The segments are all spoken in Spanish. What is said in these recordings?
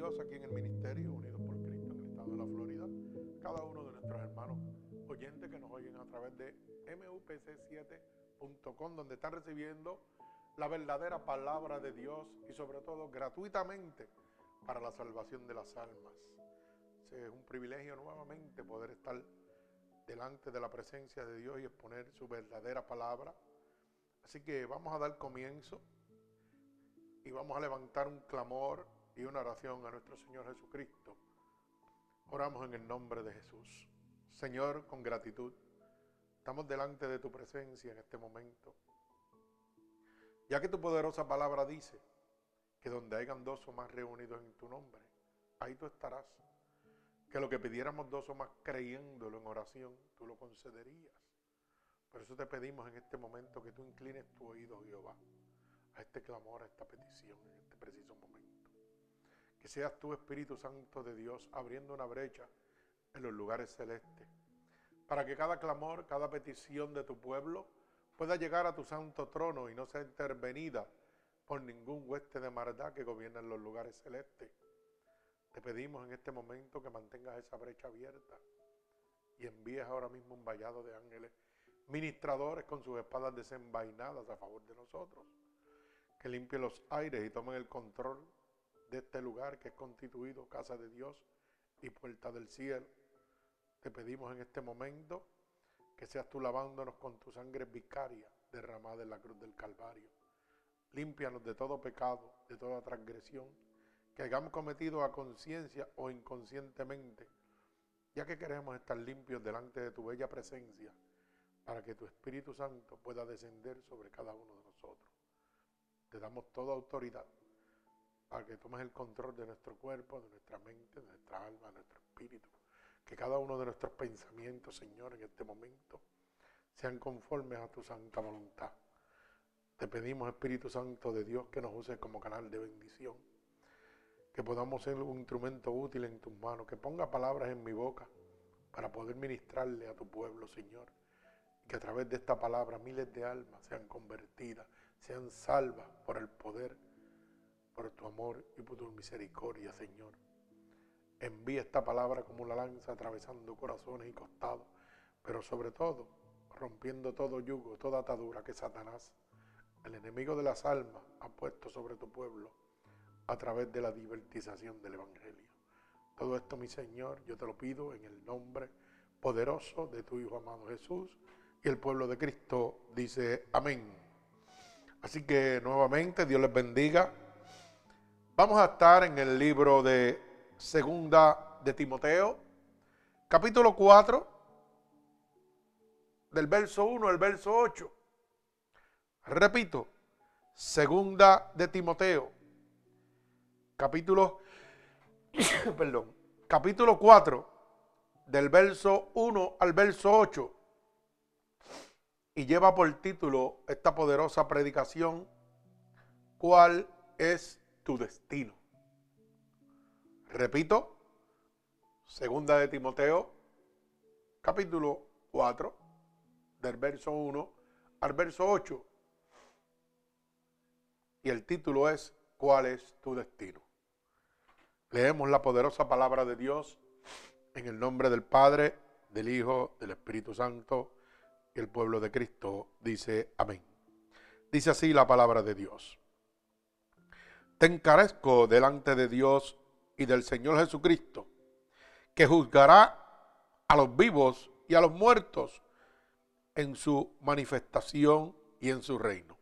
Aquí en el ministerio, unidos por Cristo en el estado de la Florida, cada uno de nuestros hermanos oyentes que nos oyen a través de mupc7.com, donde están recibiendo la verdadera palabra de Dios y sobre todo gratuitamente para la salvación de las almas. Es un privilegio nuevamente poder estar delante de la presencia de Dios y exponer su verdadera palabra. Así que vamos a dar comienzo y vamos a levantar un clamor y una oración a nuestro Señor Jesucristo. Oramos en el nombre de Jesús. Señor, con gratitud, estamos delante de tu presencia en este momento. Ya que tu poderosa palabra dice que donde hayan dos o más reunidos en tu nombre, ahí tú estarás. Que lo que pidiéramos dos o más creyéndolo en oración, tú lo concederías. Por eso te pedimos en este momento que tú inclines tu oído, Jehová, a este clamor, a esta petición, en este preciso momento. Seas tú, Espíritu Santo de Dios, abriendo una brecha en los lugares celestes, para que cada clamor, cada petición de tu pueblo pueda llegar a tu santo trono y no sea intervenida por ningún hueste de maldad que gobierna en los lugares celestes. Te pedimos en este momento que mantengas esa brecha abierta y envíes ahora mismo un vallado de ángeles ministradores con sus espadas desenvainadas a favor de nosotros, que limpien los aires y tomen el control de este lugar que es constituido casa de Dios y puerta del cielo. Te pedimos en este momento que seas tú lavándonos con tu sangre vicaria derramada en la cruz del Calvario. Límpianos de todo pecado, de toda transgresión que hayamos cometido a conciencia o inconscientemente, ya que queremos estar limpios delante de tu bella presencia, para que tu Espíritu Santo pueda descender sobre cada uno de nosotros. Te damos toda autoridad para que tomes el control de nuestro cuerpo, de nuestra mente, de nuestra alma, de nuestro espíritu. Que cada uno de nuestros pensamientos, Señor, en este momento, sean conformes a tu santa voluntad. Te pedimos, Espíritu Santo de Dios, que nos uses como canal de bendición. Que podamos ser un instrumento útil en tus manos. Que ponga palabras en mi boca para poder ministrarle a tu pueblo, Señor. Que a través de esta palabra miles de almas sean convertidas, sean salvas por el poder por tu amor y por tu misericordia, Señor. Envía esta palabra como una lanza atravesando corazones y costados, pero sobre todo rompiendo todo yugo, toda atadura que Satanás, el enemigo de las almas, ha puesto sobre tu pueblo a través de la divertización del Evangelio. Todo esto, mi Señor, yo te lo pido en el nombre poderoso de tu Hijo amado Jesús. Y el pueblo de Cristo dice amén. Así que nuevamente Dios les bendiga. Vamos a estar en el libro de Segunda de Timoteo, capítulo 4, del verso 1 al verso 8. Repito, Segunda de Timoteo, capítulo, perdón, capítulo 4, del verso 1 al verso 8. Y lleva por título esta poderosa predicación, ¿cuál es tu destino. Repito, segunda de Timoteo, capítulo 4, del verso 1 al verso 8. Y el título es ¿Cuál es tu destino? Leemos la poderosa palabra de Dios en el nombre del Padre, del Hijo, del Espíritu Santo y el pueblo de Cristo dice amén. Dice así la palabra de Dios te encarezco delante de Dios y del Señor Jesucristo, que juzgará a los vivos y a los muertos en su manifestación y en su reino.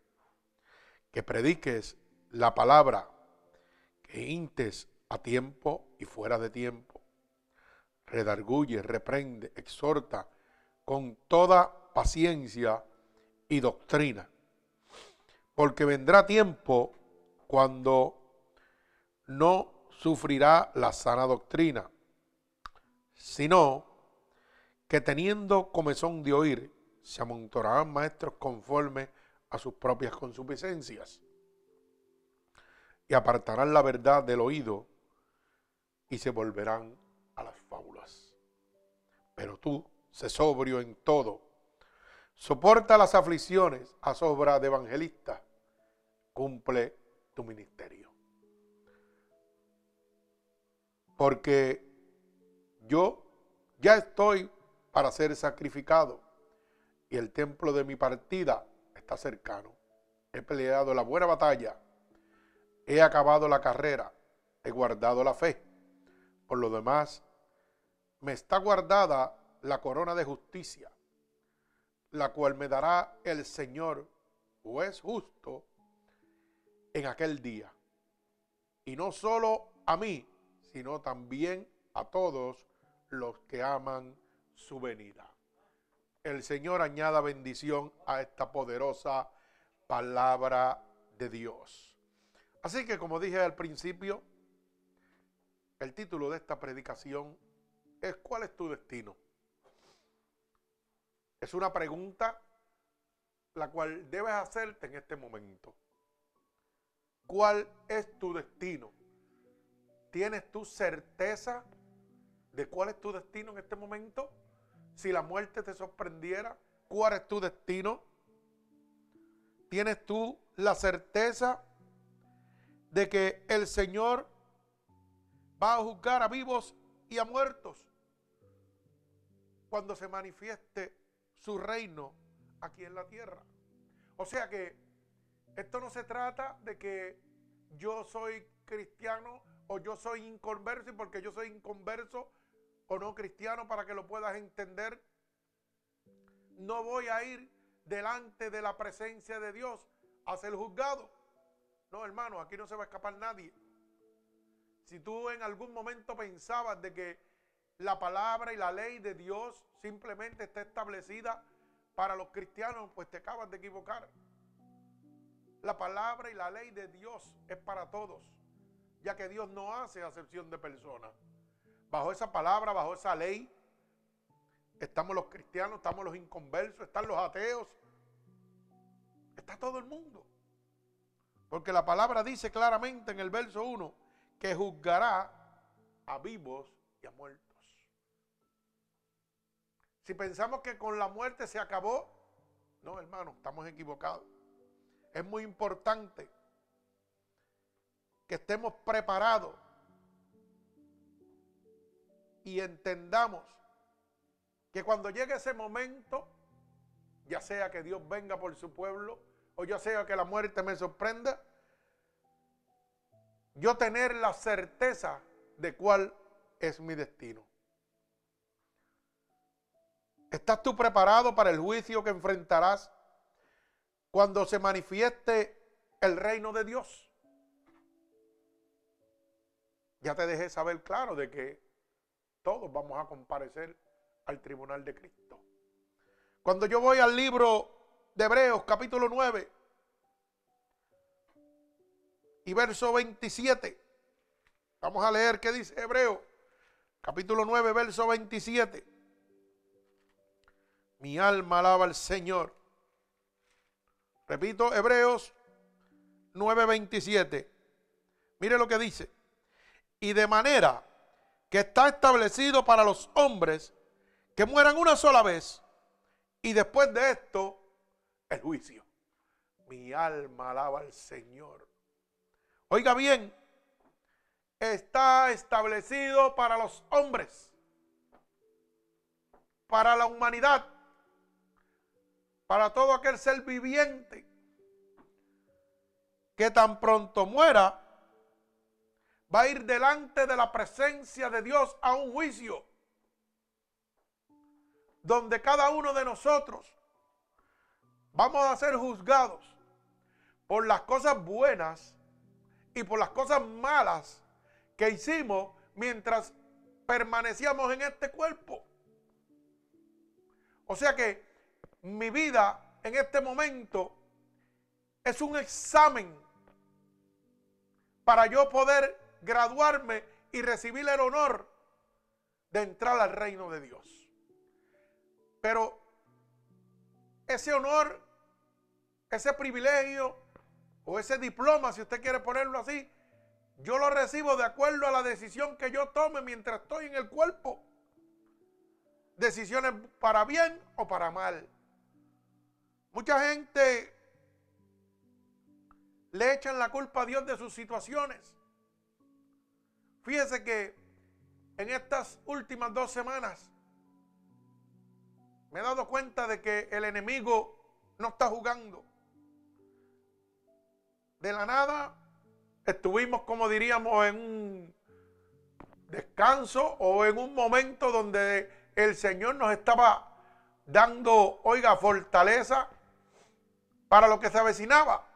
Que prediques la palabra, que intes a tiempo y fuera de tiempo. Redarguye, reprende, exhorta con toda paciencia y doctrina. Porque vendrá tiempo cuando no sufrirá la sana doctrina, sino que teniendo comezón de oír, se amontonarán maestros conforme a sus propias consuficiencias y apartarán la verdad del oído y se volverán a las fábulas. Pero tú, sé sobrio en todo, soporta las aflicciones a sobra de evangelista, cumple tu ministerio. porque yo ya estoy para ser sacrificado y el templo de mi partida está cercano. He peleado la buena batalla, he acabado la carrera, he guardado la fe. Por lo demás, me está guardada la corona de justicia, la cual me dará el Señor, es justo, en aquel día. Y no solo a mí, sino también a todos los que aman su venida. El Señor añada bendición a esta poderosa palabra de Dios. Así que como dije al principio, el título de esta predicación es ¿cuál es tu destino? Es una pregunta la cual debes hacerte en este momento. ¿Cuál es tu destino? ¿Tienes tu certeza de cuál es tu destino en este momento? Si la muerte te sorprendiera, ¿cuál es tu destino? ¿Tienes tú la certeza de que el Señor va a juzgar a vivos y a muertos cuando se manifieste su reino aquí en la tierra? O sea que esto no se trata de que yo soy cristiano o yo soy inconverso y porque yo soy inconverso o no cristiano para que lo puedas entender. No voy a ir delante de la presencia de Dios a ser juzgado. No, hermano, aquí no se va a escapar nadie. Si tú en algún momento pensabas de que la palabra y la ley de Dios simplemente está establecida para los cristianos, pues te acabas de equivocar. La palabra y la ley de Dios es para todos, ya que Dios no hace acepción de personas. Bajo esa palabra, bajo esa ley, estamos los cristianos, estamos los inconversos, están los ateos, está todo el mundo. Porque la palabra dice claramente en el verso 1 que juzgará a vivos y a muertos. Si pensamos que con la muerte se acabó, no, hermano, estamos equivocados. Es muy importante que estemos preparados y entendamos que cuando llegue ese momento, ya sea que Dios venga por su pueblo o ya sea que la muerte me sorprenda, yo tener la certeza de cuál es mi destino. ¿Estás tú preparado para el juicio que enfrentarás cuando se manifieste el reino de Dios? Ya te dejé saber claro de que todos vamos a comparecer al tribunal de Cristo. Cuando yo voy al libro de Hebreos capítulo 9 y verso 27, vamos a leer qué dice Hebreo capítulo 9 verso 27. Mi alma alaba al Señor. Repito, Hebreos 9:27. Mire lo que dice. Y de manera que está establecido para los hombres que mueran una sola vez y después de esto el juicio. Mi alma alaba al Señor. Oiga bien, está establecido para los hombres, para la humanidad, para todo aquel ser viviente que tan pronto muera, va a ir delante de la presencia de Dios a un juicio donde cada uno de nosotros vamos a ser juzgados por las cosas buenas y por las cosas malas que hicimos mientras permanecíamos en este cuerpo. O sea que mi vida en este momento es un examen para yo poder graduarme y recibir el honor de entrar al reino de Dios. Pero ese honor, ese privilegio o ese diploma, si usted quiere ponerlo así, yo lo recibo de acuerdo a la decisión que yo tome mientras estoy en el cuerpo. Decisiones para bien o para mal. Mucha gente le echan la culpa a Dios de sus situaciones. Fíjese que en estas últimas dos semanas me he dado cuenta de que el enemigo no está jugando. De la nada estuvimos, como diríamos, en un descanso o en un momento donde el Señor nos estaba dando, oiga, fortaleza para lo que se avecinaba.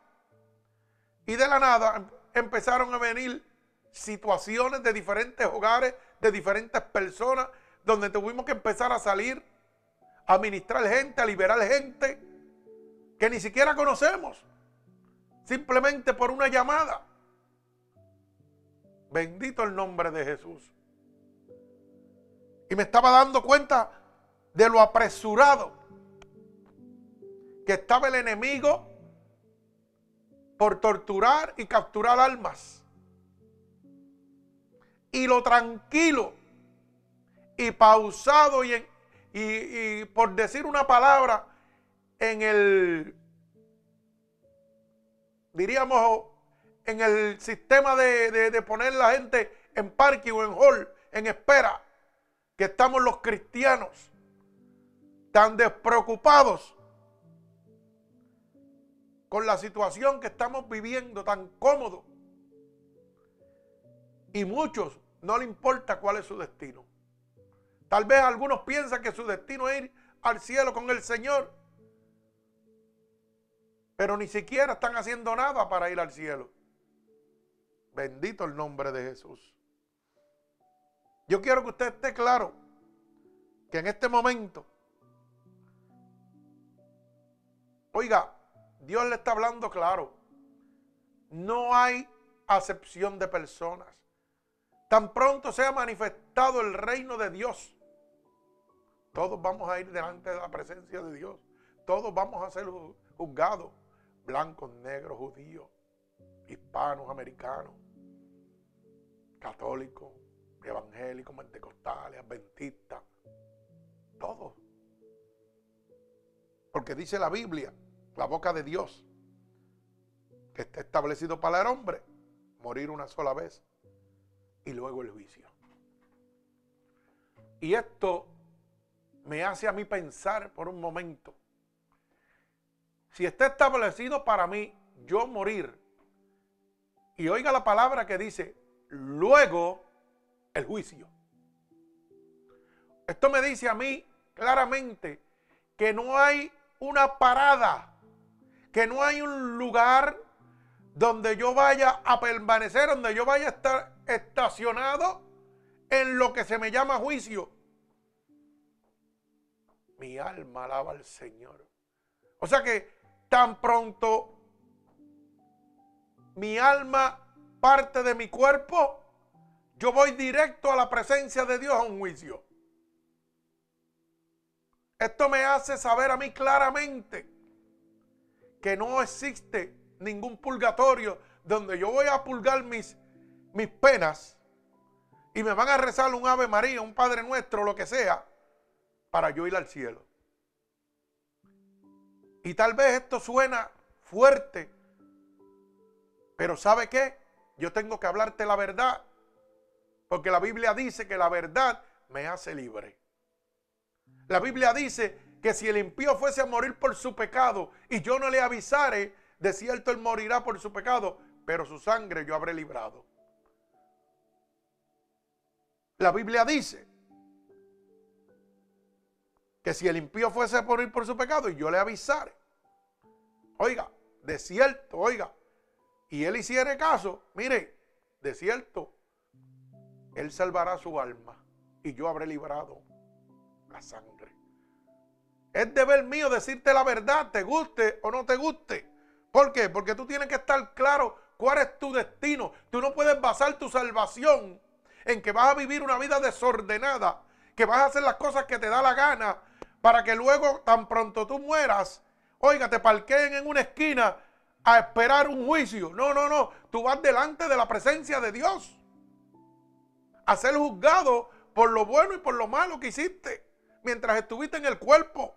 Y de la nada empezaron a venir situaciones de diferentes hogares, de diferentes personas, donde tuvimos que empezar a salir, a ministrar gente, a liberar gente que ni siquiera conocemos, simplemente por una llamada. Bendito el nombre de Jesús. Y me estaba dando cuenta de lo apresurado que estaba el enemigo por torturar y capturar almas. Y lo tranquilo y pausado y, por decir una palabra en el, diríamos, en el sistema de, de poner la gente en parque o en hall, en espera, que estamos los cristianos tan despreocupados con la situación que estamos viviendo, tan cómodo. Y muchos no le importa cuál es su destino. Tal vez algunos piensan que su destino es ir al cielo con el Señor. Pero ni siquiera están haciendo nada para ir al cielo. Bendito el nombre de Jesús. Yo quiero que usted esté claro que en este momento, oiga, Dios le está hablando claro. No hay acepción de personas. Tan pronto sea manifestado el reino de Dios, todos vamos a ir delante de la presencia de Dios. Todos vamos a ser juzgados. Blancos, negros, judíos, hispanos, americanos, católicos, evangélicos, pentecostales, adventistas. Todos. Porque dice la Biblia la boca de Dios, que está establecido para el hombre, morir una sola vez y luego el juicio. Y esto me hace a mí pensar por un momento, si está establecido para mí yo morir, y oiga la palabra que dice, luego el juicio. Esto me dice a mí claramente que no hay una parada que no hay un lugar donde yo vaya a permanecer, donde yo vaya a estar estacionado en lo que se me llama juicio. Mi alma alaba al Señor. O sea que tan pronto mi alma parte de mi cuerpo, yo voy directo a la presencia de Dios a un juicio. Esto me hace saber a mí claramente que no existe ningún purgatorio donde yo voy a pulgar mis, mis penas y me van a rezar un Ave María, un Padre Nuestro, lo que sea, para yo ir al cielo. Y tal vez esto suena fuerte, pero ¿sabe qué? Yo tengo que hablarte la verdad, porque la Biblia dice que la verdad me hace libre. La Biblia dice que si el impío fuese a morir por su pecado y yo no le avisare, de cierto él morirá por su pecado, pero su sangre yo habré librado. La Biblia dice que si el impío fuese a morir por su pecado y yo le avisare, oiga, de cierto, oiga, y él hiciere caso, mire, de cierto, él salvará su alma y yo habré librado la sangre. Es deber mío decirte la verdad, te guste o no te guste. ¿Por qué? Porque tú tienes que estar claro cuál es tu destino. Tú no puedes basar tu salvación en que vas a vivir una vida desordenada, que vas a hacer las cosas que te da la gana, para que luego, tan pronto tú mueras, oiga, te parqueen en una esquina a esperar un juicio. No, no, no. Tú vas delante de la presencia de Dios a ser juzgado por lo bueno y por lo malo que hiciste mientras estuviste en el cuerpo.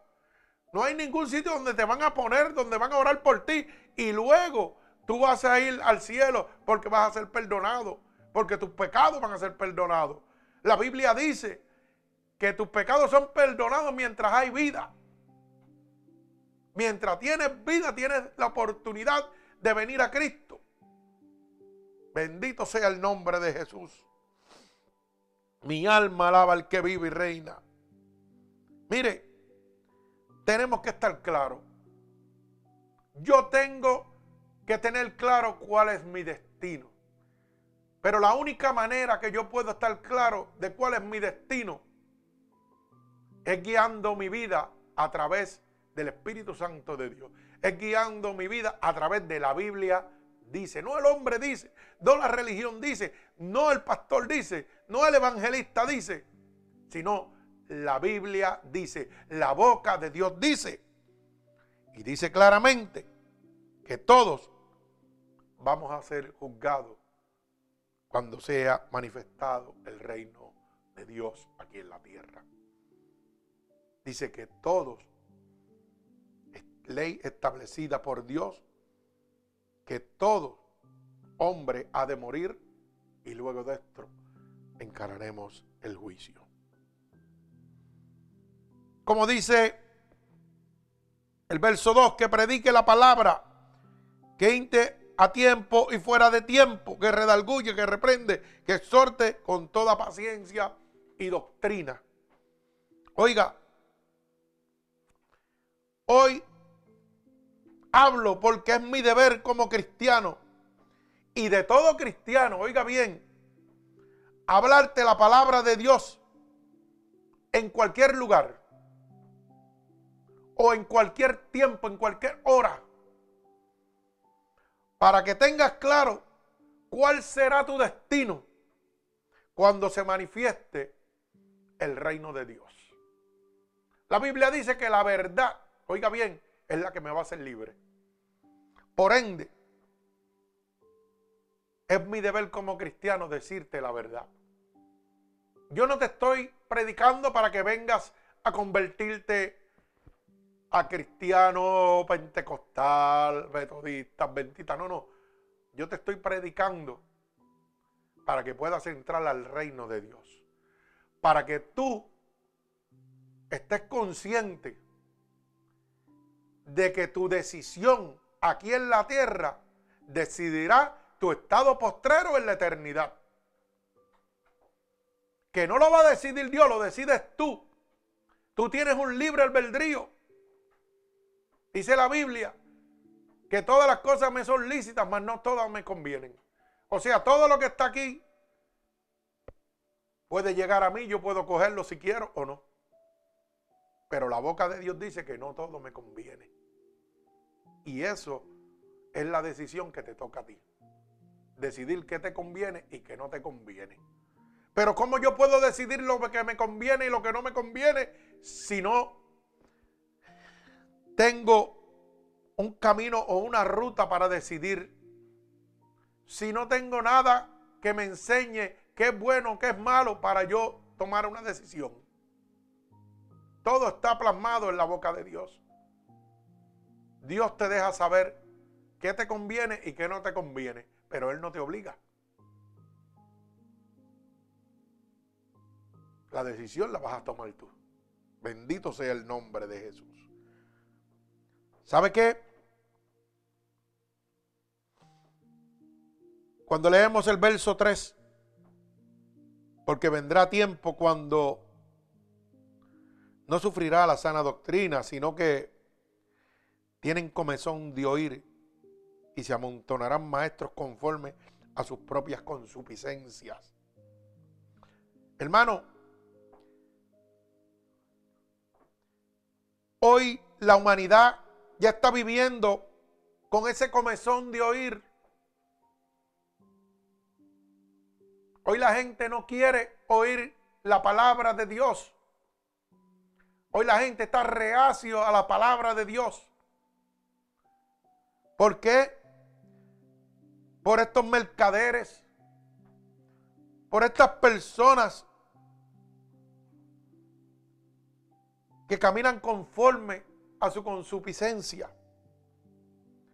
No hay ningún sitio donde te van a poner, donde van a orar por ti y luego tú vas a ir al cielo porque vas a ser perdonado, porque tus pecados van a ser perdonados. La Biblia dice que tus pecados son perdonados mientras hay vida. Mientras tienes vida, tienes la oportunidad de venir a Cristo. Bendito sea el nombre de Jesús. Mi alma alaba al que vive y reina. Mire, tenemos que estar claros. Yo tengo que tener claro cuál es mi destino. Pero la única manera que yo puedo estar claro de cuál es mi destino es guiando mi vida a través del Espíritu Santo de Dios. Es guiando mi vida a través de la Biblia dice, no el hombre dice, no la religión dice, no el pastor dice, no el evangelista dice, sino la Biblia dice, la boca de Dios dice. Y dice claramente que todos vamos a ser juzgados cuando sea manifestado el reino de Dios aquí en la tierra. Dice que todos, ley establecida por Dios, que todo hombre ha de morir y luego de esto encararemos el juicio. Como dice el verso 2, que predique la palabra, que inte a tiempo y fuera de tiempo, que redalguye, que reprende, que exhorte con toda paciencia y doctrina. Oiga, hoy hablo porque es mi deber como cristiano y de todo cristiano, oiga bien, hablarte la palabra de Dios en cualquier lugar o en cualquier tiempo, en cualquier hora, para que tengas claro cuál será tu destino cuando se manifieste el reino de Dios. La Biblia dice que la verdad, oiga bien, es la que me va a hacer libre. Por ende, es mi deber como cristiano decirte la verdad. Yo no te estoy predicando para que vengas a convertirte a cristiano pentecostal, metodista, bendita. No, no. Yo te estoy predicando para que puedas entrar al reino de Dios. Para que tú estés consciente de que tu decisión aquí en la tierra decidirá tu estado postrero en la eternidad. Que no lo va a decidir Dios, lo decides tú. Tú tienes un libre albedrío. Dice la Biblia que todas las cosas me son lícitas, mas no todas me convienen. O sea, todo lo que está aquí puede llegar a mí, yo puedo cogerlo si quiero o no. Pero la boca de Dios dice que no todo me conviene. Y eso es la decisión que te toca a ti. Decidir qué te conviene y qué no te conviene. Pero ¿cómo yo puedo decidir lo que me conviene y lo que no me conviene si no tengo un camino o una ruta para decidir? Si no tengo nada que me enseñe qué es bueno, qué es malo para yo tomar una decisión. Todo está plasmado en la boca de Dios. Dios te deja saber qué te conviene y qué no te conviene, pero Él no te obliga. La decisión la vas a tomar tú. Bendito sea el nombre de Jesús. ¿Sabe qué? Cuando leemos el verso 3, porque vendrá tiempo cuando no sufrirá la sana doctrina, sino que tienen comezón de oír y se amontonarán maestros conforme a sus propias consuficiencias. Hermano, hoy la humanidad ya está viviendo con ese comezón de oír. Hoy la gente no quiere oír la palabra de Dios. Hoy la gente está reacio a la palabra de Dios. ¿Por qué? Por estos mercaderes, por estas personas que caminan conforme a su consuficiencia,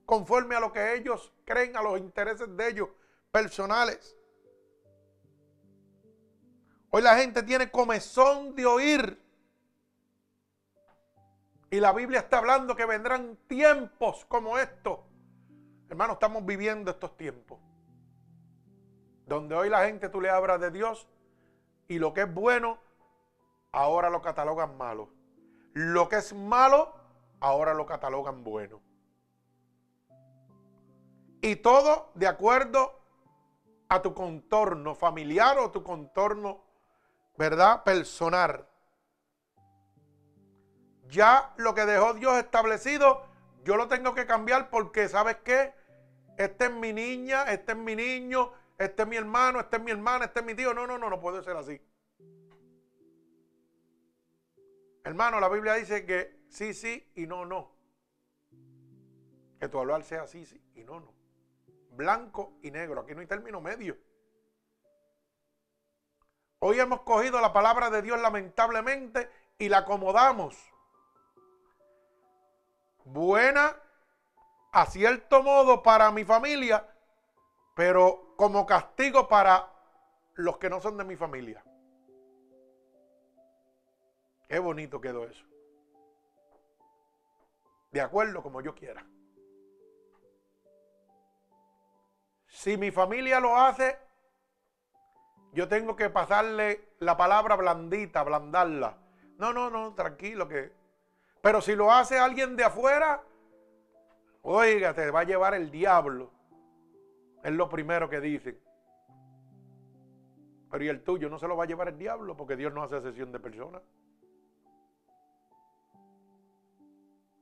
conforme a lo que ellos creen, a los intereses de ellos personales. Hoy la gente tiene comezón de oír. Y la Biblia está hablando que vendrán tiempos como estos. Hermano, estamos viviendo estos tiempos. Donde hoy la gente tú le hablas de Dios y lo que es bueno, ahora lo catalogan malo. Lo que es malo, ahora lo catalogan bueno. Y todo de acuerdo a tu contorno familiar o tu contorno, ¿verdad? Personal. Ya lo que dejó Dios establecido, yo lo tengo que cambiar porque, ¿sabes qué? Este es mi niña, este es mi niño, este es mi hermano, este es mi hermana, este es mi tío. No, no, no, no puede ser así. Hermano, la Biblia dice que sí, sí y no, no. Que tu hablar sea sí, sí y no, no. Blanco y negro. Aquí no hay término medio. Hoy hemos cogido la palabra de Dios lamentablemente y la acomodamos. Buena a cierto modo para mi familia, pero como castigo para los que no son de mi familia. Qué bonito quedó eso. De acuerdo como yo quiera. Si mi familia lo hace, yo tengo que pasarle la palabra blandita, blandarla. No, no, no, tranquilo que. Pero si lo hace alguien de afuera, oiga, te va a llevar el diablo. Es lo primero que dicen. Pero y el tuyo no se lo va a llevar el diablo porque Dios no hace sesión de personas.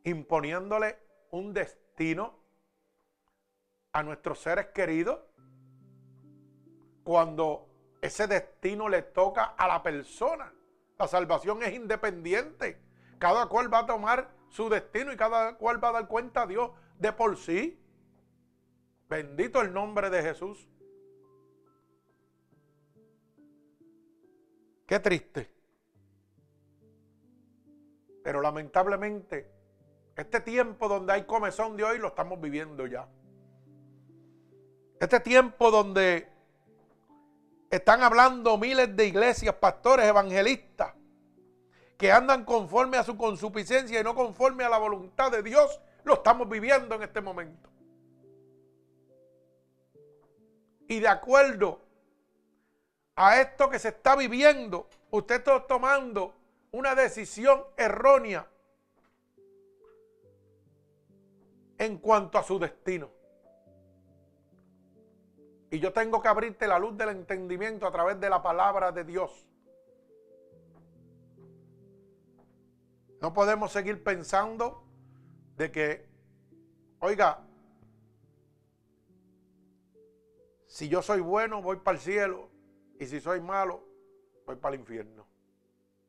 Imponiéndole un destino a nuestros seres queridos cuando ese destino le toca a la persona. La salvación es independiente. Cada cual va a tomar su destino y cada cual va a dar cuenta a Dios de por sí. Bendito el nombre de Jesús. Qué triste. Pero lamentablemente este tiempo donde hay comezón de hoy lo estamos viviendo ya. Este tiempo donde están hablando miles de iglesias, pastores, evangelistas, que andan conforme a su consuficiencia y no conforme a la voluntad de Dios, lo estamos viviendo en este momento. Y de acuerdo a esto que se está viviendo, usted está tomando una decisión errónea en cuanto a su destino. Y yo tengo que abrirte la luz del entendimiento a través de la palabra de Dios. No podemos seguir pensando de que, oiga, si yo soy bueno voy para el cielo y si soy malo voy para el infierno.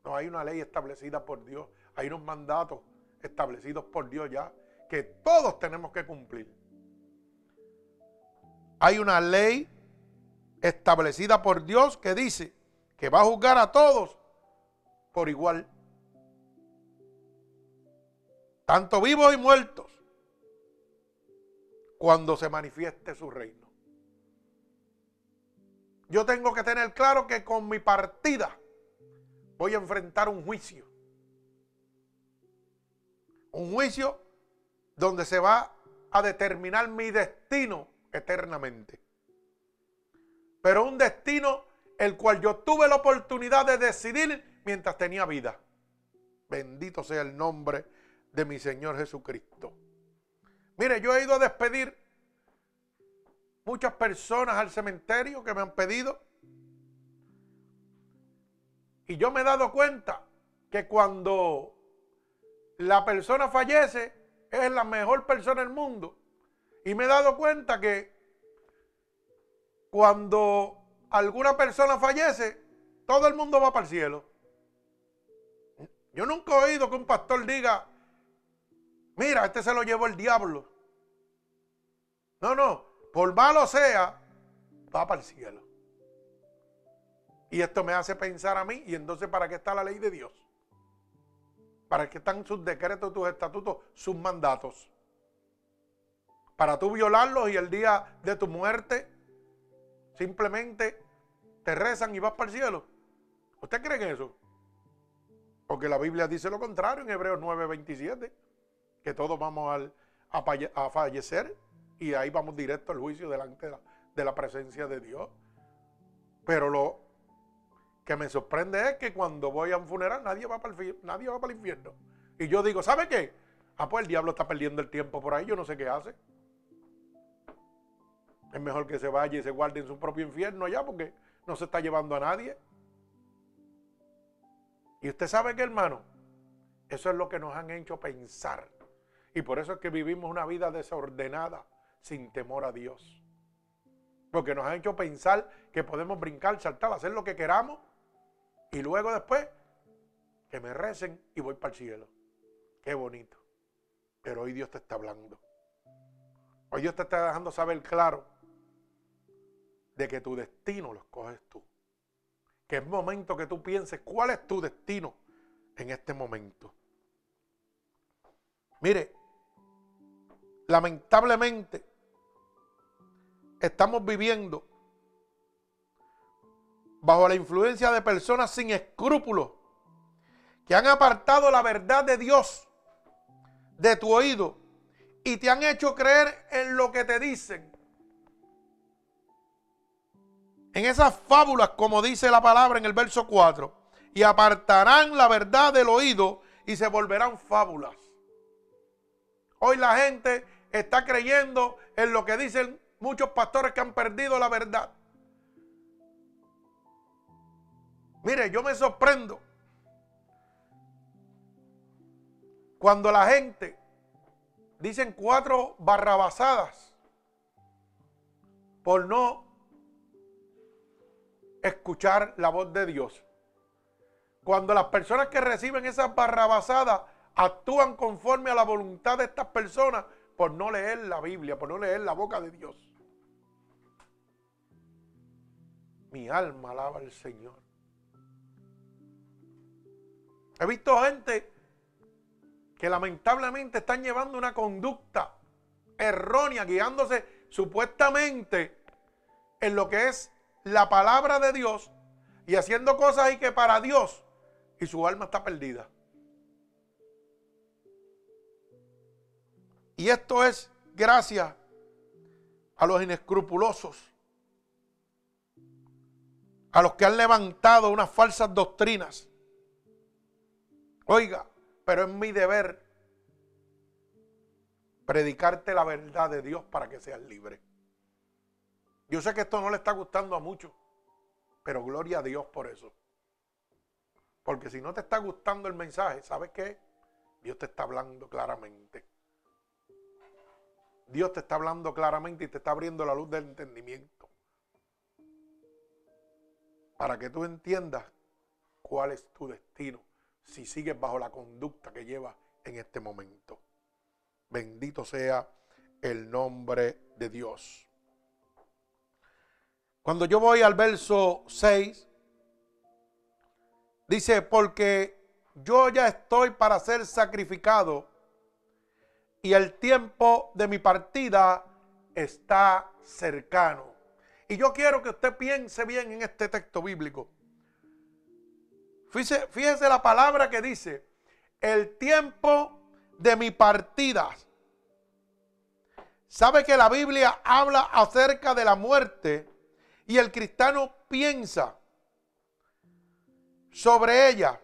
No, hay una ley establecida por Dios, hay unos mandatos establecidos por Dios ya que todos tenemos que cumplir. Hay una ley establecida por Dios que dice que va a juzgar a todos por igual. Tanto vivos y muertos, cuando se manifieste su reino. Yo tengo que tener claro que con mi partida voy a enfrentar un juicio. Un juicio donde se va a determinar mi destino eternamente. Pero un destino el cual yo tuve la oportunidad de decidir mientras tenía vida. Bendito sea el nombre de mi Señor Jesucristo. Mire, yo he ido a despedir muchas personas al cementerio que me han pedido. Y yo me he dado cuenta que cuando la persona fallece, es la mejor persona del mundo. Y me he dado cuenta que cuando alguna persona fallece, todo el mundo va para el cielo. Yo nunca he oído que un pastor diga, mira, este se lo llevó el diablo. No, no, por malo sea, va para el cielo. Y esto me hace pensar a mí, y entonces, ¿para qué está la ley de Dios? ¿Para qué están sus decretos, tus estatutos, sus mandatos? Para tú violarlos y el día de tu muerte simplemente te rezan y vas para el cielo. ¿Usted cree en eso? Porque la Biblia dice lo contrario en Hebreos 9:27, que todos vamos a, fallecer y ahí vamos directo al juicio delante de la, de la presencia de Dios. Pero lo que me sorprende es que cuando voy a un funeral nadie va para el, nadie va para el infierno. Y yo digo, ¿sabe qué? Ah, pues el diablo está perdiendo el tiempo por ahí, yo no sé qué hace. Es mejor que se vaya y se guarde en su propio infierno allá porque no se está llevando a nadie. Y usted sabe que, hermano, eso es lo que nos han hecho pensar. Y por eso es que vivimos una vida desordenada, sin temor a Dios. Porque nos han hecho pensar que podemos brincar, saltar, hacer lo que queramos. Y luego después, que me recen y voy para el cielo. Qué bonito. Pero hoy Dios te está hablando. Hoy Dios te está dejando saber claro de que tu destino lo escoges tú. Que es momento que tú pienses cuál es tu destino en este momento. Mire, lamentablemente estamos viviendo bajo la influencia de personas sin escrúpulos que han apartado la verdad de Dios de tu oído y te han hecho creer en lo que te dicen. En esas fábulas, como dice la palabra en el verso 4, y apartarán la verdad del oído y se volverán fábulas. Hoy la gente está creyendo en lo que dicen muchos pastores que han perdido la verdad. Mire, yo me sorprendo cuando la gente dicen cuatro barrabasadas por no escuchar la voz de Dios. Cuando las personas que reciben esas barrabasadas actúan conforme a la voluntad de estas personas por no leer la Biblia, por no leer la boca de Dios. Mi alma alaba al Señor. He visto gente que lamentablemente están llevando una conducta errónea, guiándose supuestamente en lo que es la palabra de Dios y haciendo cosas y que para Dios y su alma está perdida. Y esto es gracias a los inescrupulosos a los que han levantado unas falsas doctrinas. Oiga, pero es mi deber predicarte la verdad de Dios para que seas libre. Yo sé que esto no le está gustando a muchos, pero gloria a Dios por eso. Porque si no te está gustando el mensaje, ¿sabes qué? Dios te está hablando claramente. Dios te está hablando claramente y te está abriendo la luz del entendimiento para que tú entiendas cuál es tu destino si sigues bajo la conducta que llevas en este momento. Bendito sea el nombre de Dios. Cuando yo voy al verso 6, dice, porque yo ya estoy para ser sacrificado y el tiempo de mi partida está cercano. Y yo quiero que usted piense bien en este texto bíblico. Fíjese, la palabra que dice, el tiempo de mi partida. Sabe que la Biblia habla acerca de la muerte y el cristiano piensa sobre ella,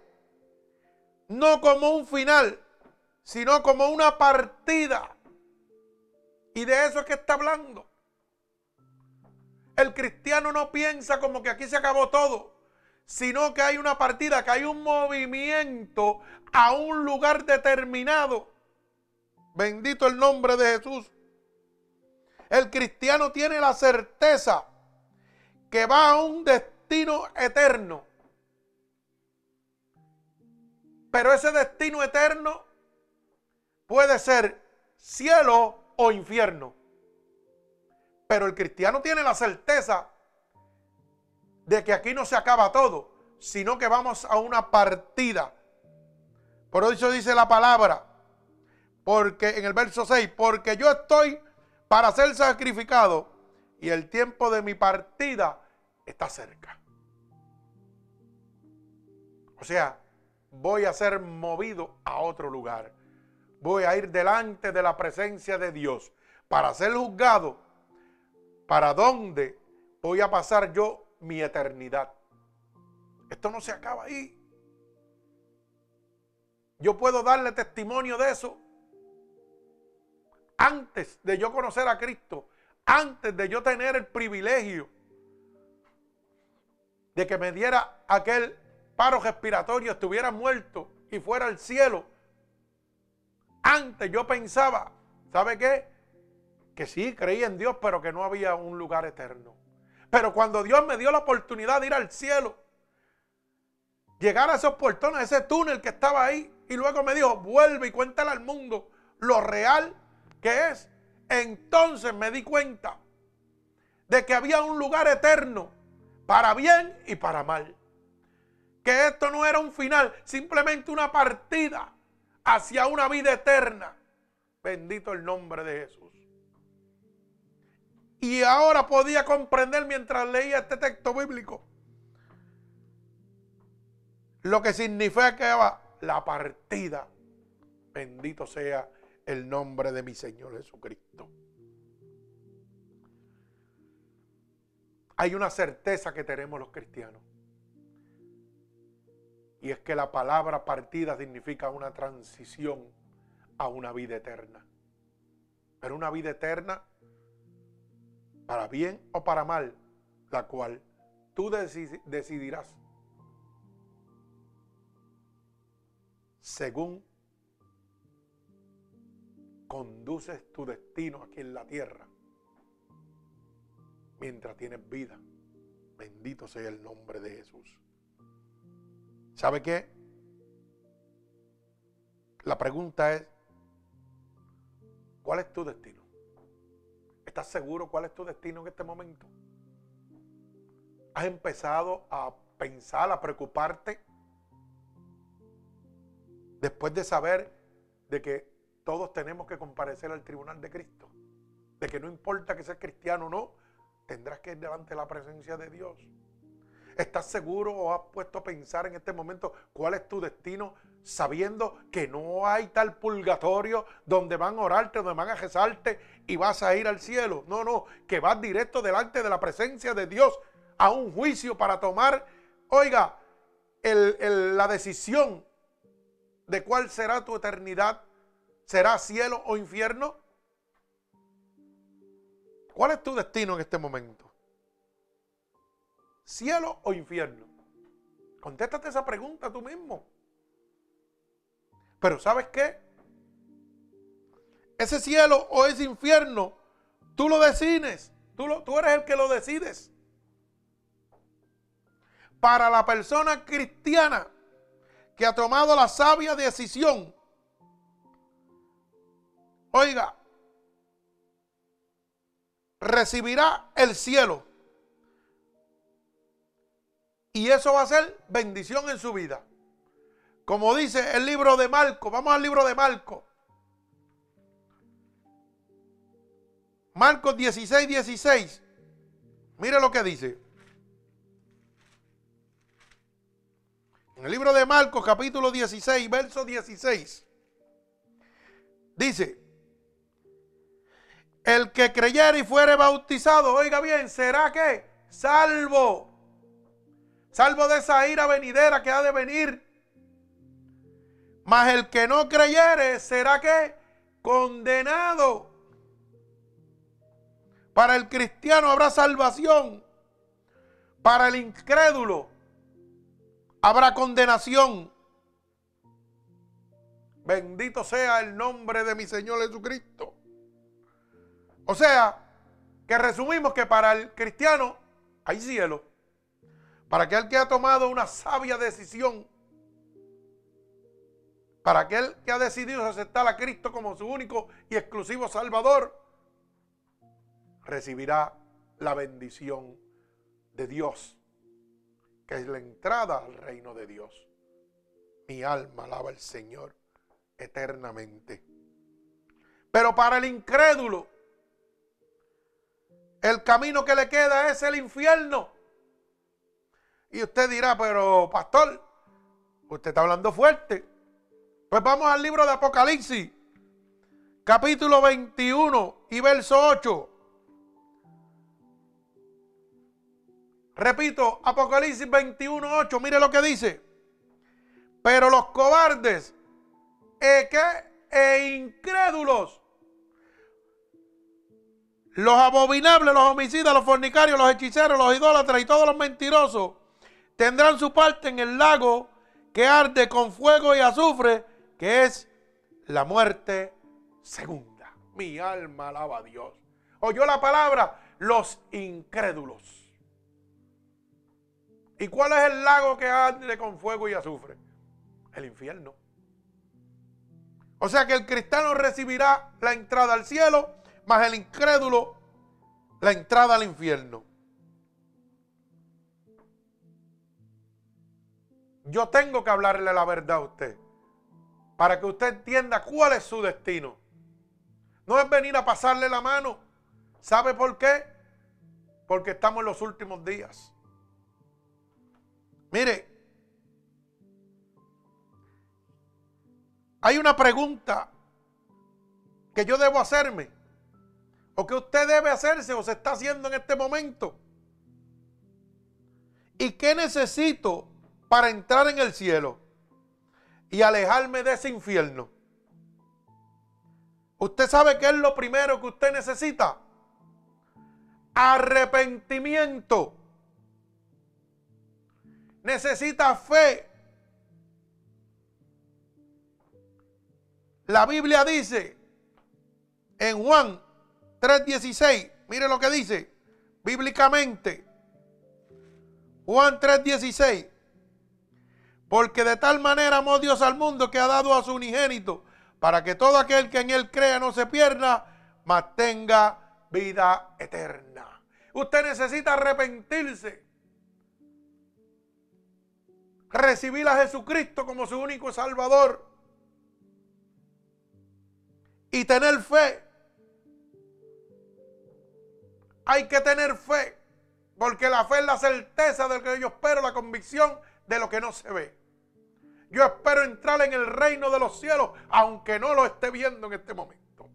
no como un final, sino como una partida. Y de eso es que está hablando. El cristiano no piensa como que aquí se acabó todo, sino que hay una partida, que hay un movimiento a un lugar determinado. Bendito el nombre de Jesús. El cristiano tiene la certeza que va a un destino eterno. Pero ese destino eterno puede ser cielo o infierno. Pero el cristiano tiene la certeza de que aquí no se acaba todo, sino que vamos a una partida. Por eso dice la palabra, porque en el verso 6, porque yo estoy para ser sacrificado y el tiempo de mi partida está cerca. sea, voy a ser movido a otro lugar. Voy a ir delante de la presencia de Dios para ser juzgado. ¿Para dónde voy a pasar yo mi eternidad? Esto no se acaba ahí. Yo puedo darle testimonio de eso antes de yo conocer a Cristo, antes de yo tener el privilegio de que me diera aquel paro respiratorio, estuviera muerto y fuera al cielo. Antes yo pensaba, ¿sabe qué? Que sí, creía en Dios, pero que no había un lugar eterno. Pero cuando Dios me dio la oportunidad de ir al cielo, llegar a esos portones, ese túnel que estaba ahí, y luego me dijo, vuelve y cuéntale al mundo lo real que es. Entonces me di cuenta de que había un lugar eterno para bien y para mal. Que esto no era un final, simplemente una partida hacia una vida eterna. Bendito el nombre de Jesús. Y ahora podía comprender mientras leía este texto bíblico lo que significa la partida. Bendito sea el nombre de mi Señor Jesucristo. Hay una certeza que tenemos los cristianos. Y es que la palabra partida significa una transición a una vida eterna. Pero una vida eterna, para bien o para mal, la cual tú decidirás según conduces tu destino aquí en la tierra mientras tienes vida. Bendito sea el nombre de Jesús. ¿Sabe qué? La pregunta es, ¿cuál es tu destino? ¿Estás seguro cuál es tu destino en este momento? ¿Has empezado a pensar, a preocuparte? Después de saber de que todos tenemos que comparecer al tribunal de Cristo. De que no importa que seas cristiano o no, tendrás que ir delante de la presencia de Dios. ¿Estás seguro o has puesto a pensar en este momento cuál es tu destino sabiendo que no hay tal purgatorio donde van a orarte, donde van a rezarte y vas a ir al cielo? No, no, que vas directo delante de la presencia de Dios a un juicio para tomar, oiga, la decisión de cuál será tu eternidad. ¿Será cielo o infierno? ¿Cuál es tu destino en este momento? ¿Cielo o infierno? Contéstate esa pregunta tú mismo. Pero ¿sabes qué? Ese cielo o ese infierno, tú lo decides. Tú, lo, tú eres el que lo decides. Para la persona cristiana que ha tomado la sabia decisión, oiga, recibirá el cielo. Y eso va a ser bendición en su vida. Como dice el libro de Marco, vamos al libro de Marco. Marcos 16, 16. Mire lo que dice. En el libro de Marcos, capítulo 16, verso 16. Dice, el que creyere y fuere bautizado, oiga bien, será que salvo. Salvo de esa ira venidera que ha de venir. Mas el que no creyere será que condenado. Para el cristiano habrá salvación. Para el incrédulo habrá condenación. Bendito sea el nombre de mi Señor Jesucristo. O sea, que resumimos que para el cristiano hay cielo. Para aquel que ha tomado una sabia decisión. Para aquel que ha decidido aceptar a Cristo como su único y exclusivo Salvador, recibirá la bendición de Dios, que es la entrada al reino de Dios. Mi alma alaba al Señor eternamente. Pero para el incrédulo, el camino que le queda es el infierno. Y usted dirá, pero pastor, Usted está hablando fuerte. Pues vamos al libro de Apocalipsis, capítulo 21 y verso 8. Repito, Apocalipsis 21, 8. Mire lo que dice. Pero los cobardes e, e incrédulos, los abominables, los homicidas, los fornicarios, los hechiceros, los idólatras y todos los mentirosos tendrán su parte en el lago que arde con fuego y azufre, que es la muerte segunda. Mi alma alaba a Dios. Oyó la palabra los incrédulos. ¿Y cuál es el lago que arde con fuego y azufre? El infierno. O sea que el cristiano recibirá la entrada al cielo, más el incrédulo la entrada al infierno. Yo tengo que hablarle la verdad a usted para que usted entienda cuál es su destino. No es venir a pasarle la mano. ¿Sabe por qué? Porque estamos en los últimos días. Mire, hay una pregunta que yo debo hacerme, o que usted debe hacerse, o se está haciendo en este momento. ¿Y qué necesito para entrar en el cielo y alejarme de ese infierno? ¿Usted sabe qué es lo primero que usted necesita? Arrepentimiento necesita fe. La Biblia dice en Juan 3:16, mire lo que dice bíblicamente. Juan 3:16. Porque de tal manera amó Dios al mundo que ha dado a su unigénito, para que todo aquel que en él crea no se pierda, mas tenga vida eterna. Usted necesita arrepentirse recibir a Jesucristo como su único Salvador y tener fe. Hay que tener fe, porque la fe es la certeza de lo que yo espero, la convicción de lo que no se ve. Yo espero entrar en el reino de los cielos, aunque no lo esté viendo en este momento.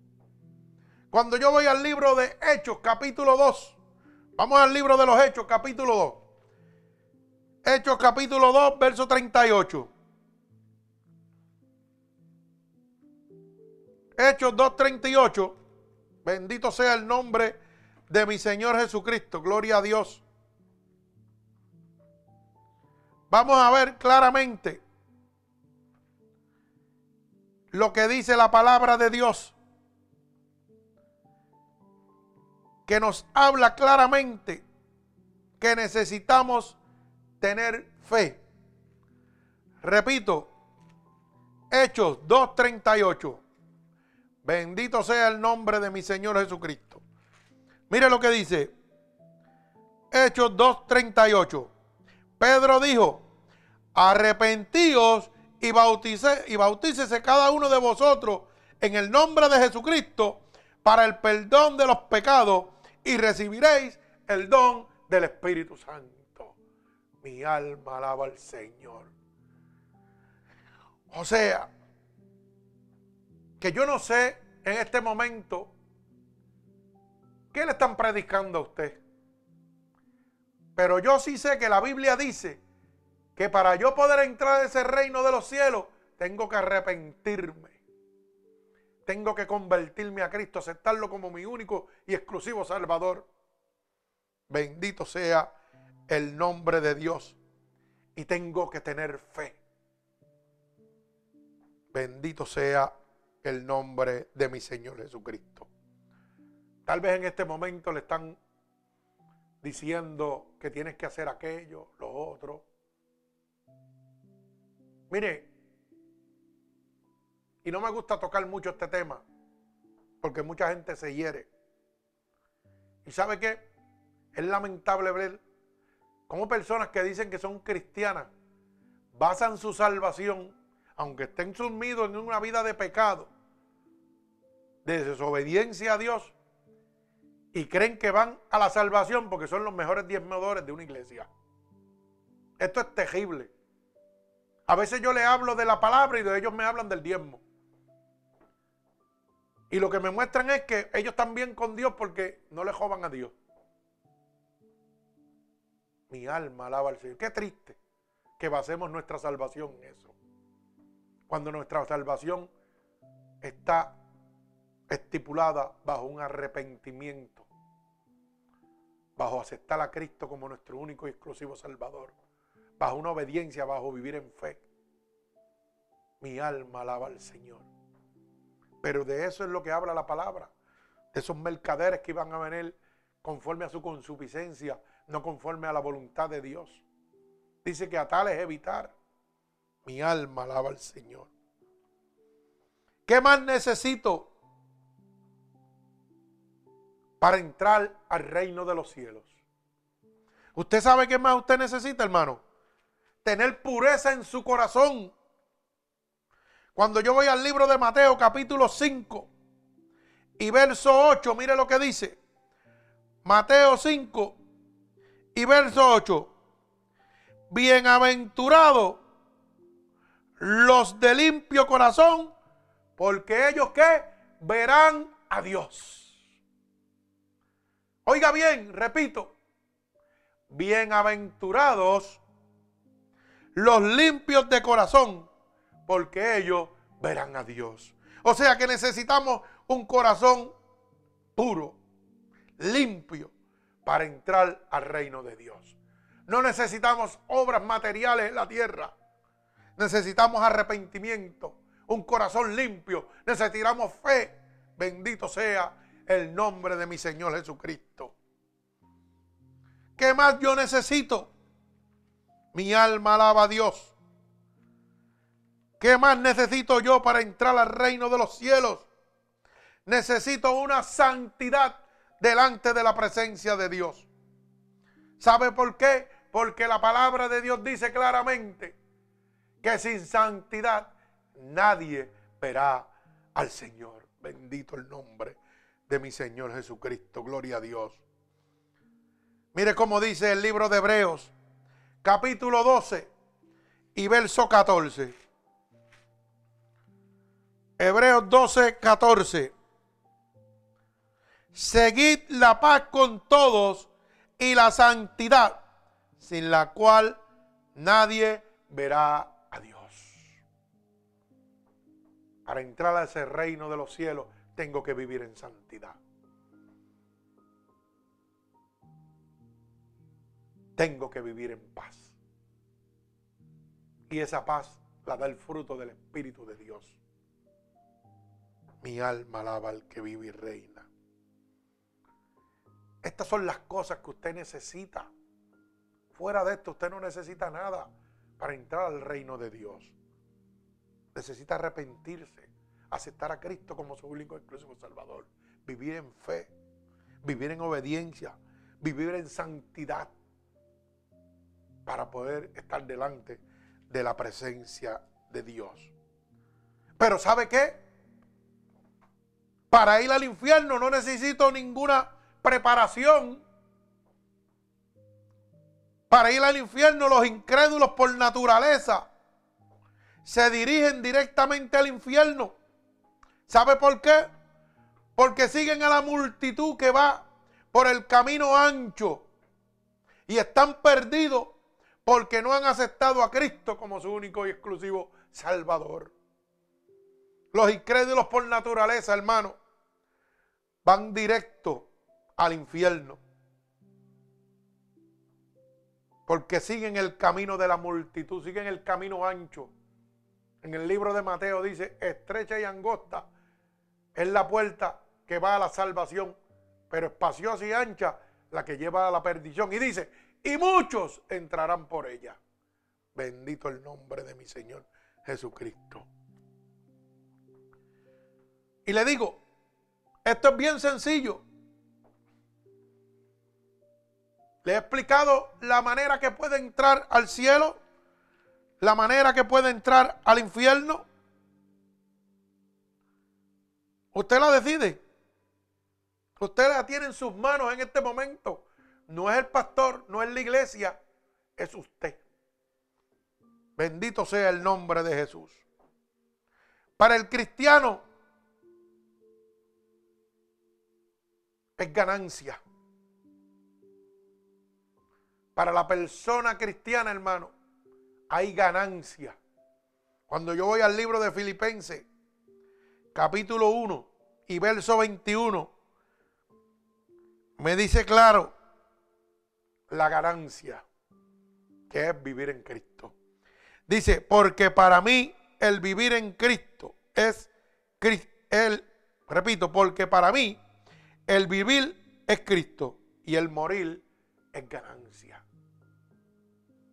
Cuando yo voy al libro de Hechos, capítulo 2, vamos al libro de los Hechos, capítulo 2. Hechos capítulo 2, verso 38. Hechos 2.38. Bendito sea el nombre de mi Señor Jesucristo. Gloria a Dios. Vamos a ver claramente lo que dice la palabra de Dios. Que nos habla claramente que necesitamos tener fe. Repito, Hechos 2.38. Bendito sea el nombre de mi Señor Jesucristo. Mire lo que dice. Hechos 2.38. Pedro dijo, arrepentíos y, bautice, y bautícese cada uno de vosotros en el nombre de Jesucristo para el perdón de los pecados y recibiréis el don del Espíritu Santo. Mi alma alaba al Señor. O sea, que yo no sé en este momento qué le están predicando a usted. Pero yo sí sé que la Biblia dice que para yo poder entrar a ese reino de los cielos, tengo que arrepentirme. Tengo que convertirme a Cristo, aceptarlo como mi único y exclusivo Salvador. Bendito sea el nombre de Dios y tengo que tener fe. Bendito sea el nombre de mi Señor Jesucristo. Tal vez en este momento le están diciendo que tienes que hacer aquello, lo otro. Mire, y no me gusta tocar mucho este tema, porque mucha gente se hiere. ¿Y sabe qué? Es lamentable ver como personas que dicen que son cristianas basan su salvación, aunque estén sumidos en una vida de pecado, de desobediencia a Dios, y creen que van a la salvación porque son los mejores diezmadores de una iglesia. Esto es terrible. A veces yo le hablo de la palabra y de ellos me hablan del diezmo. Y lo que me muestran es que ellos están bien con Dios porque no le joban a Dios. Mi alma alaba al Señor. Qué triste que basemos nuestra salvación en eso. Cuando nuestra salvación está estipulada bajo un arrepentimiento, bajo aceptar a Cristo como nuestro único y exclusivo Salvador, bajo una obediencia, bajo vivir en fe. Mi alma alaba al Señor. Pero de eso es lo que habla la palabra, de esos mercaderes que iban a venir conforme a su consuficiencia, no conforme a la voluntad de Dios. Dice que a tales evitar. Mi alma alaba al Señor. ¿Qué más necesito para entrar al reino de los cielos? ¿Usted sabe qué más usted necesita, hermano? Tener pureza en su corazón. Cuando yo voy al libro de Mateo capítulo 5 y verso 8, mire lo que dice. Mateo 5 y verso 8. Bienaventurados los de limpio corazón, porque ellos que verán a Dios. Oiga bien, repito, bienaventurados los limpios de corazón, porque ellos verán a Dios. O sea que necesitamos un corazón puro, limpio, para entrar al reino de Dios. No necesitamos obras materiales en la tierra. Necesitamos arrepentimiento, un corazón limpio. Necesitamos fe. Bendito sea el nombre de mi Señor Jesucristo. ¿Qué más yo necesito? Mi alma alaba a Dios. ¿Qué más necesito yo para entrar al reino de los cielos? Necesito una santidad delante de la presencia de Dios. ¿Sabe por qué? Porque la palabra de Dios dice claramente que sin santidad nadie verá al Señor. Bendito el nombre de mi Señor Jesucristo. Gloria a Dios. Mire cómo dice el libro de Hebreos, capítulo 12 y verso 14. Hebreos 12, 14. Seguid la paz con todos y la santidad, sin la cual nadie verá a Dios. Para entrar a ese reino de los cielos, tengo que vivir en santidad. Tengo que vivir en paz. Y esa paz la da el fruto del Espíritu de Dios. Mi alma alaba al que vive y reina. Estas son las cosas que usted necesita. Fuera de esto usted no necesita nada para entrar al reino de Dios. Necesita arrepentirse, aceptar a Cristo como su único exclusivo Salvador, vivir en fe, vivir en obediencia, vivir en santidad para poder estar delante de la presencia de Dios. Pero ¿sabe qué? Para ir al infierno no necesito ninguna preparación. Para ir al infierno los incrédulos por naturaleza se dirigen directamente al infierno. ¿Sabe por qué? Porque siguen a la multitud que va por el camino ancho y están perdidos porque no han aceptado a Cristo como su único y exclusivo Salvador. Los incrédulos por naturaleza, hermano, van directo al infierno. Porque siguen el camino de la multitud, siguen el camino ancho. En el libro de Mateo dice, estrecha y angosta es la puerta que va a la salvación, pero espaciosa y ancha la que lleva a la perdición. Y dice, y muchos entrarán por ella. Bendito el nombre de mi Señor Jesucristo. Y le digo, esto es bien sencillo. Le he explicado la manera que puede entrar al cielo, la manera que puede entrar al infierno. Usted la decide. Usted la tiene en sus manos en este momento. No es el pastor, no es la iglesia, es usted. Bendito sea el nombre de Jesús. Para el cristiano es ganancia. Para la persona cristiana, hermano, hay ganancia. Cuando yo voy al libro de Filipenses, capítulo 1 y verso 21, me dice claro la ganancia que es vivir en Cristo. Dice, porque para mí el vivir en Cristo es el, repito, porque para mí el vivir es Cristo y el morir es ganancia.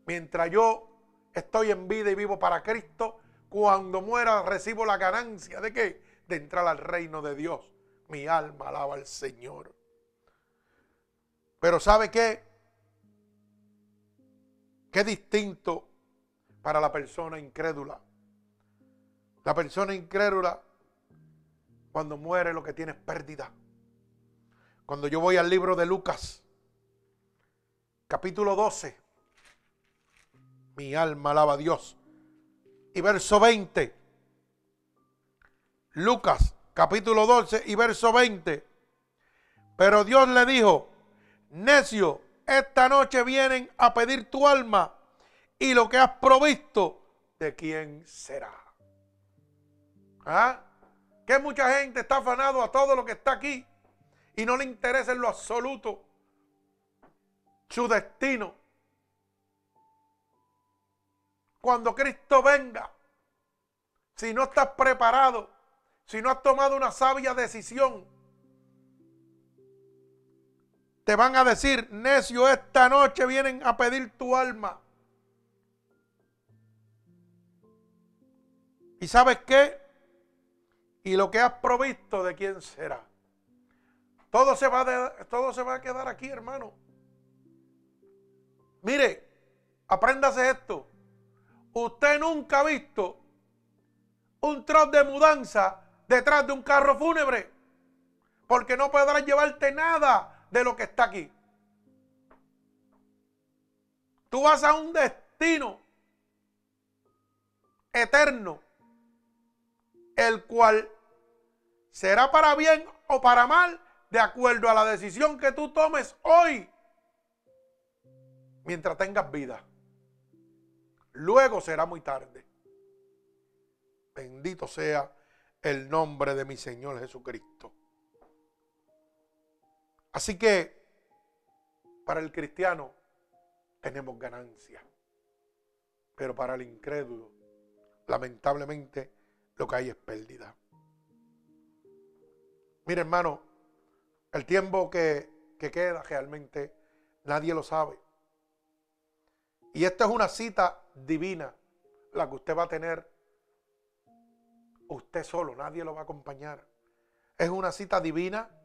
Mientras yo estoy en vida y vivo para Cristo, cuando muera recibo la ganancia de qué? De entrar al reino de Dios. Mi alma alaba al Señor. Pero ¿sabe qué? Qué distinto para la persona incrédula. La persona incrédula, cuando muere, lo que tiene es pérdida. Cuando yo voy al libro de Lucas, capítulo 12, mi alma alaba a Dios. Y verso 20. Lucas, capítulo 12 y verso 20. Pero Dios le dijo, necio, esta noche vienen a pedir tu alma y lo que has provisto, ¿de quién será? ¿Ah? Que mucha gente está afanado a todo lo que está aquí y no le interesa en lo absoluto su destino. Cuando Cristo venga, si no estás preparado, si no has tomado una sabia decisión, te van a decir, necio, esta noche vienen a pedir tu alma. ¿Y sabes qué? Y lo que has provisto, ¿de quién será? Todo se va, todo se va a quedar aquí, hermano. Mire, apréndase esto. Usted nunca ha visto un trozo de mudanza detrás de un carro fúnebre. Porque no podrás llevarte nada de lo que está aquí. Tú vas a un destino eterno, el cual será para bien o para mal, de acuerdo a la decisión que tú tomes hoy, mientras tengas vida. Luego será muy tarde. Bendito sea el nombre de mi Señor Jesucristo. Así que para el cristiano tenemos ganancia. Pero para el incrédulo, lamentablemente, lo que hay es pérdida. Mire, hermano, el tiempo que, que queda realmente nadie lo sabe. Y esta es una cita divina, la que usted va a tener usted solo, nadie lo va a acompañar. Es una cita divina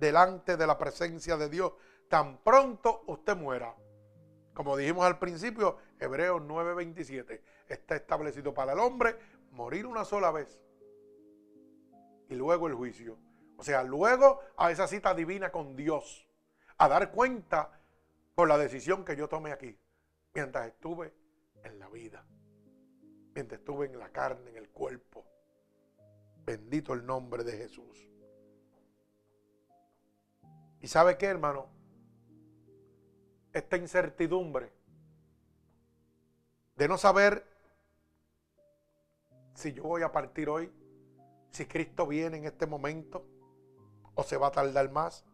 delante de la presencia de Dios tan pronto usted muera. Como dijimos al principio, Hebreos 9:27, está establecido para el hombre morir una sola vez y luego el juicio. O sea, luego a esa cita divina con Dios, a dar cuenta por la decisión que yo tomé aquí, mientras estuve en la vida, mientras estuve en la carne, en el cuerpo. Bendito el nombre de Jesús. ¿Y sabe qué, hermano? Esta incertidumbre de no saber si yo voy a partir hoy, si Cristo viene en este momento o se va a tardar más,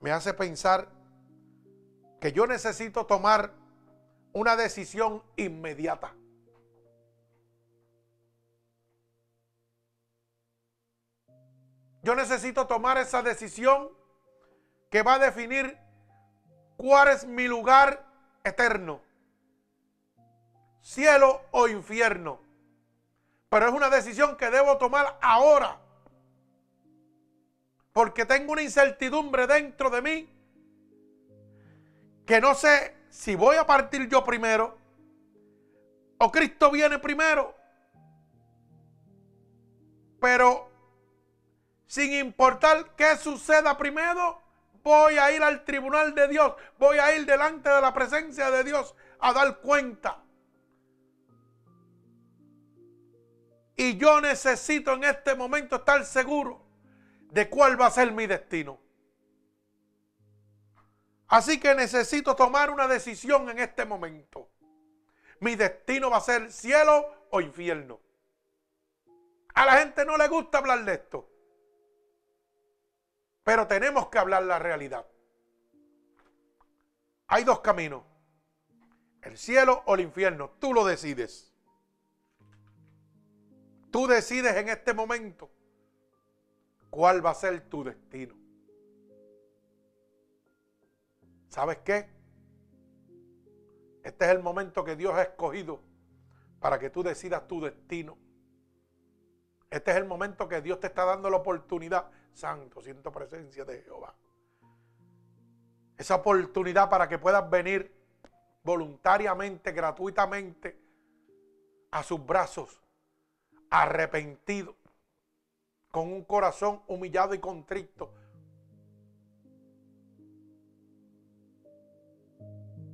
me hace pensar que yo necesito tomar una decisión inmediata. Yo necesito tomar esa decisión que va a definir cuál es mi lugar eterno. Cielo o infierno. Pero es una decisión que debo tomar ahora. Porque tengo una incertidumbre dentro de mí que no sé si voy a partir yo primero o Cristo viene primero. Pero sin importar qué suceda primero, voy a ir al tribunal de Dios, voy a ir delante de la presencia de Dios a dar cuenta. Y yo necesito en este momento estar seguro de cuál va a ser mi destino. Así que necesito tomar una decisión en este momento. Mi destino va a ser cielo o infierno. A la gente no le gusta hablar de esto. Pero tenemos que hablar la realidad. Hay dos caminos. El cielo o el infierno. Tú lo decides. Tú decides en este momento cuál va a ser tu destino. ¿Sabes qué? Este es el momento que Dios ha escogido para que tú decidas tu destino. Este es el momento que Dios te está dando la oportunidad. Santo, siento presencia de Jehová. Esa oportunidad para que puedas venir voluntariamente, gratuitamente, a sus brazos, arrepentido, con un corazón humillado y contrito.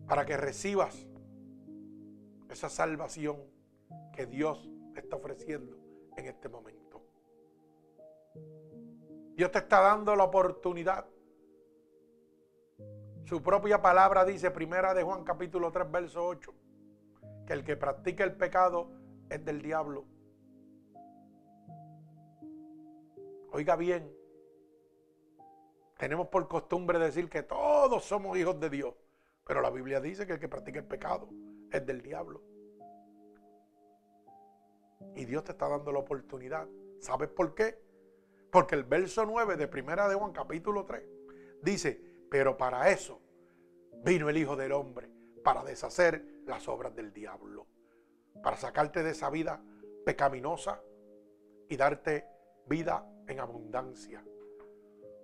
Para que recibas esa salvación que Dios está ofreciendo en este momento. Dios te está dando la oportunidad. Su propia palabra dice, primera de Juan capítulo 3, verso 8, que el que practica el pecado es del diablo. Oiga bien, tenemos por costumbre decir que todos somos hijos de Dios, pero la Biblia dice que el que practica el pecado es del diablo. Y Dios te está dando la oportunidad. ¿Sabes por qué? Porque el verso 9 de Primera de Juan capítulo 3 dice, pero para eso vino el Hijo del Hombre, para deshacer las obras del diablo, para sacarte de esa vida pecaminosa y darte vida en abundancia,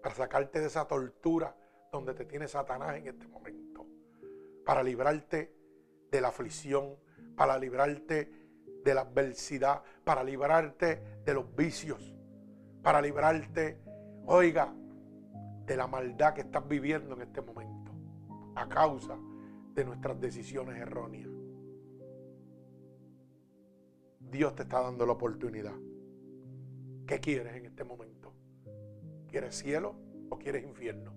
para sacarte de esa tortura donde te tiene Satanás en este momento, para librarte de la aflicción, para librarte de la adversidad, para librarte de los vicios, para librarte, oiga, de la maldad que estás viviendo en este momento, a causa de nuestras decisiones erróneas. Dios te está dando la oportunidad. ¿Qué quieres en este momento? ¿Quieres cielo o quieres infierno?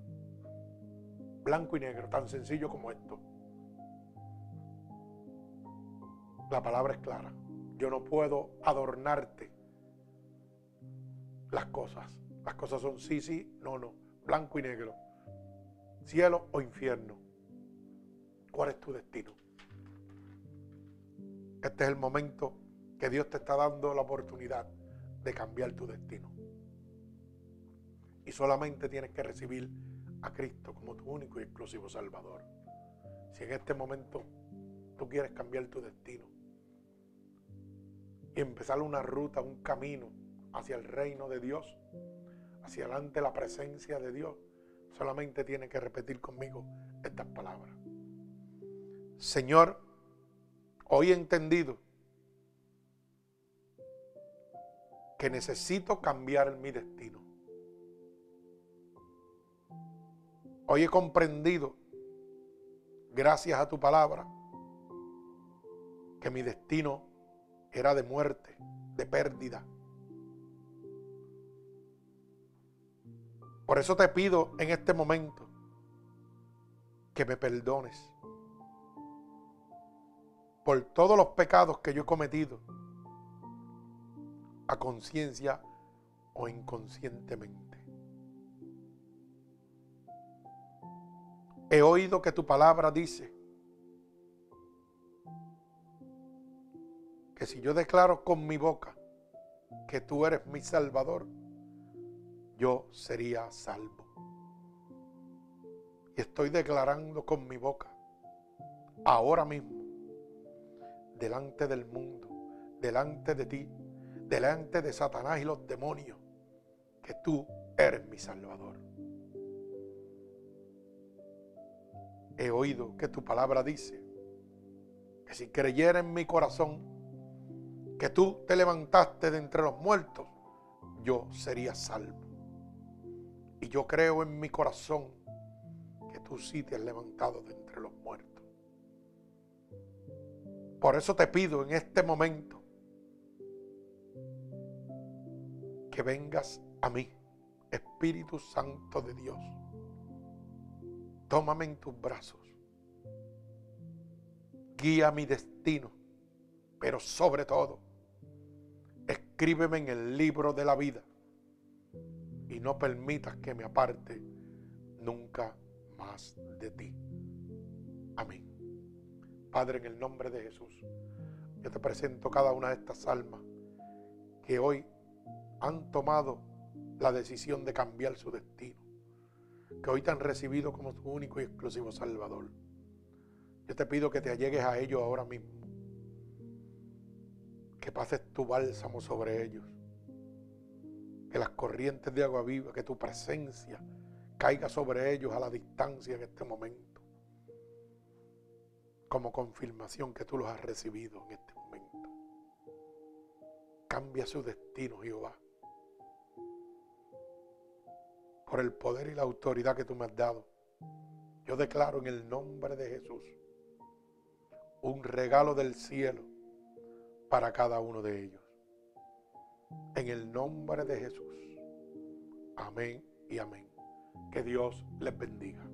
Blanco y negro, tan sencillo como esto. La palabra es clara. Yo no puedo adornarte las cosas. Las cosas son sí, sí, no, no. Blanco y negro. Cielo o infierno. ¿Cuál es tu destino? Este es el momento que Dios te está dando la oportunidad de cambiar tu destino. Y solamente tienes que recibir a Cristo como tu único y exclusivo Salvador. Si en este momento tú quieres cambiar tu destino y empezar una ruta, un camino hacia el reino de Dios, hacia adelante la presencia de Dios, solamente tienes que repetir conmigo estas palabras. Señor, hoy he entendido que necesito cambiar mi destino. Hoy he comprendido, gracias a tu palabra, que mi destino era de muerte, de pérdida. Por eso te pido en este momento que me perdones por todos los pecados que yo he cometido a conciencia o inconscientemente. He oído que tu palabra dice que si yo declaro con mi boca que tú eres mi salvador, yo sería salvo. Y estoy declarando con mi boca, ahora mismo, delante del mundo, delante de ti, delante de Satanás y los demonios que tú eres mi Salvador. He oído que tu palabra dice que si creyera en mi corazón que tú te levantaste de entre los muertos, yo sería salvo. Y yo creo en mi corazón que tú sí te has levantado de entre los muertos. Por eso te pido en este momento que vengas a mí, Espíritu Santo de Dios. Tómame en tus brazos. Guía mi destino, pero sobre todo, escríbeme en el libro de la vida y no permitas que me aparte nunca más de ti. Amén. Padre, en el nombre de Jesús, yo te presento cada una de estas almas que hoy han tomado la decisión de cambiar su destino, que hoy te han recibido como tu único y exclusivo Salvador. Yo te pido que te allegues a ellos ahora mismo, que pases tu bálsamo sobre ellos, que las corrientes de agua viva, que tu presencia caiga sobre ellos a la distancia en este momento, como confirmación que tú los has recibido en este momento. Cambia su destino, Jehová por el poder y la autoridad que tú me has dado. Yo declaro en el nombre de Jesús un regalo del cielo para cada uno de ellos. En el nombre de Jesús. Amén y amén. Que Dios les bendiga.